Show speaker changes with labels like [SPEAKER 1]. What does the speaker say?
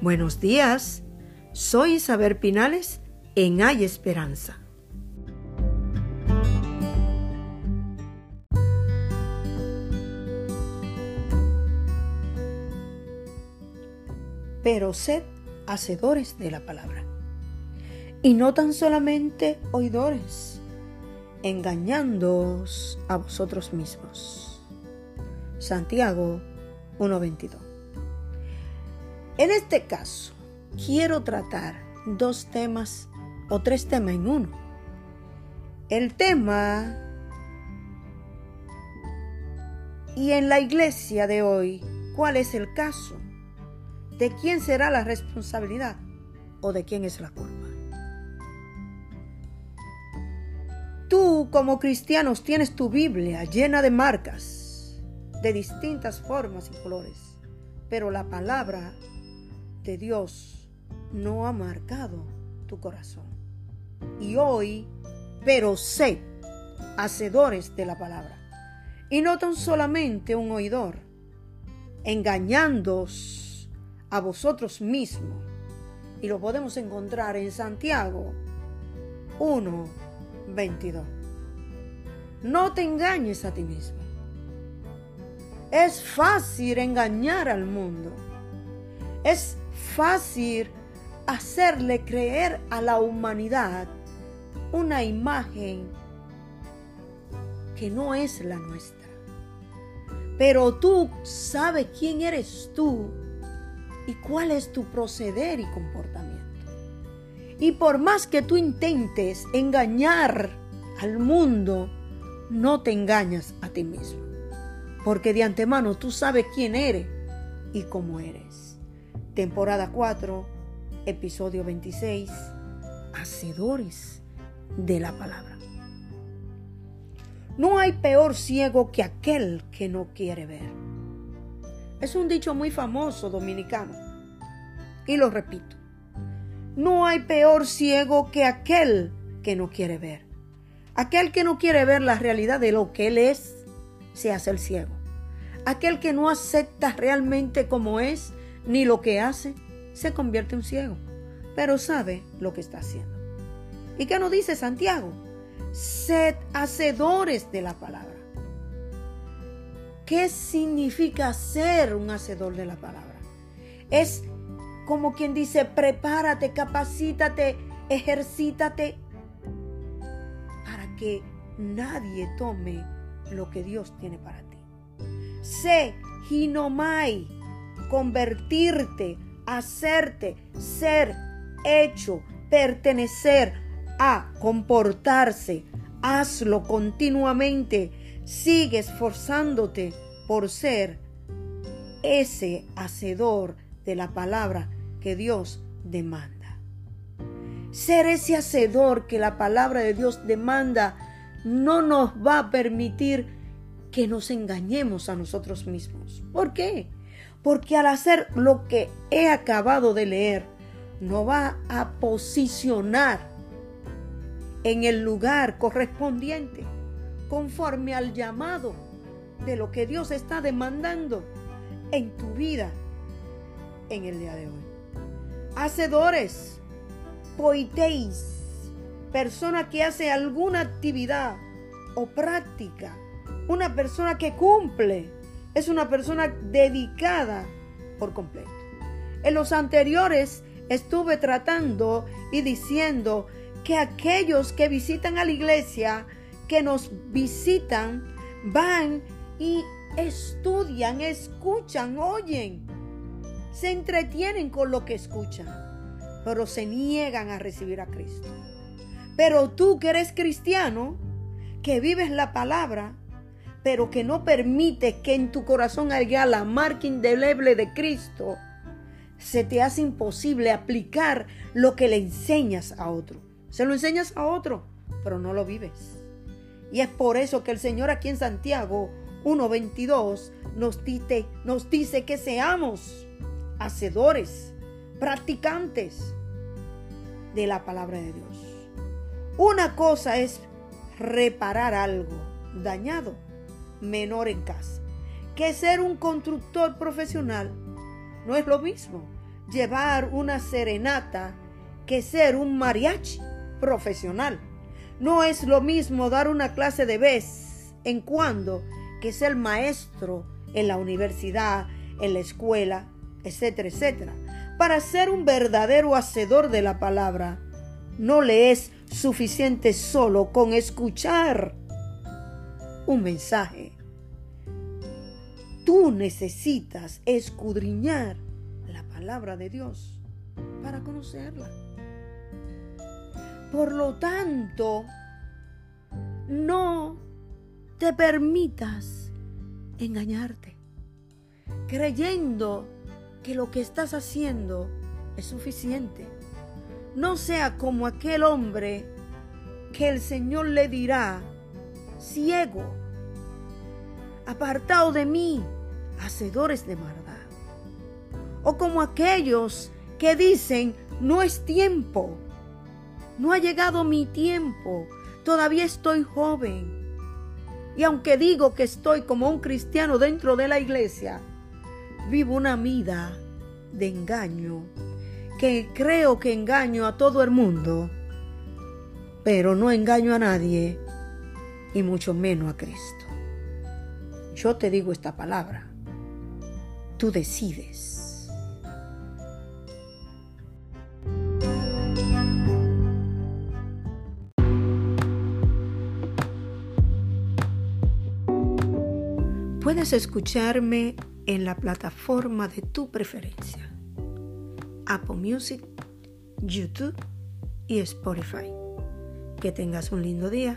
[SPEAKER 1] Buenos días, soy Isabel Pinales en Hay Esperanza. Pero sed hacedores de la palabra, y no tan solamente oidores, engañándoos a vosotros mismos. Santiago 1.22 en este caso, quiero tratar dos temas o tres temas en uno. El tema y en la iglesia de hoy, ¿cuál es el caso? ¿De quién será la responsabilidad o de quién es la culpa? Tú como cristianos tienes tu Biblia llena de marcas de distintas formas y colores, pero la palabra Dios no ha marcado tu corazón. Y hoy, pero sé, hacedores de la palabra. Y no tan solamente un oidor, engañándoos a vosotros mismos. Y lo podemos encontrar en Santiago 1, 22. No te engañes a ti mismo. Es fácil engañar al mundo. Es fácil hacerle creer a la humanidad una imagen que no es la nuestra. Pero tú sabes quién eres tú y cuál es tu proceder y comportamiento. Y por más que tú intentes engañar al mundo, no te engañas a ti mismo. Porque de antemano tú sabes quién eres y cómo eres temporada 4, episodio 26, Hacedores de la palabra. No hay peor ciego que aquel que no quiere ver. Es un dicho muy famoso dominicano. Y lo repito. No hay peor ciego que aquel que no quiere ver. Aquel que no quiere ver la realidad de lo que él es, se hace el ciego. Aquel que no acepta realmente como es, ni lo que hace, se convierte en ciego, pero sabe lo que está haciendo. ¿Y qué nos dice Santiago? Sed hacedores de la palabra. ¿Qué significa ser un hacedor de la palabra? Es como quien dice, prepárate, capacítate, ejercítate para que nadie tome lo que Dios tiene para ti. Sé hinomai, convertirte, hacerte, ser, hecho, pertenecer a, comportarse. Hazlo continuamente. Sigue esforzándote por ser ese hacedor de la palabra que Dios demanda. Ser ese hacedor que la palabra de Dios demanda no nos va a permitir que nos engañemos a nosotros mismos. ¿Por qué? Porque al hacer lo que he acabado de leer, no va a posicionar en el lugar correspondiente, conforme al llamado de lo que Dios está demandando en tu vida en el día de hoy. Hacedores, poiteis, persona que hace alguna actividad o práctica, una persona que cumple es una persona dedicada por completo. En los anteriores estuve tratando y diciendo que aquellos que visitan a la iglesia, que nos visitan, van y estudian, escuchan, oyen, se entretienen con lo que escuchan, pero se niegan a recibir a Cristo. Pero tú que eres cristiano, que vives la palabra, pero que no permite que en tu corazón haya la marca indeleble de Cristo, se te hace imposible aplicar lo que le enseñas a otro. Se lo enseñas a otro, pero no lo vives. Y es por eso que el Señor aquí en Santiago 1.22 nos nos dice que seamos hacedores, practicantes de la palabra de Dios. Una cosa es reparar algo dañado menor en casa. Que ser un constructor profesional no es lo mismo llevar una serenata que ser un mariachi profesional. No es lo mismo dar una clase de vez en cuando que ser maestro en la universidad, en la escuela, etcétera, etcétera. Para ser un verdadero hacedor de la palabra, no le es suficiente solo con escuchar un mensaje. Tú necesitas escudriñar la palabra de Dios para conocerla. Por lo tanto, no te permitas engañarte, creyendo que lo que estás haciendo es suficiente. No sea como aquel hombre que el Señor le dirá, ciego, apartado de mí, hacedores de maldad. O como aquellos que dicen, no es tiempo, no ha llegado mi tiempo, todavía estoy joven. Y aunque digo que estoy como un cristiano dentro de la iglesia, vivo una vida de engaño, que creo que engaño a todo el mundo, pero no engaño a nadie, y mucho menos a Cristo. Yo te digo esta palabra, tú decides. Puedes escucharme en la plataforma de tu preferencia. Apple Music, YouTube y Spotify. Que tengas un lindo día.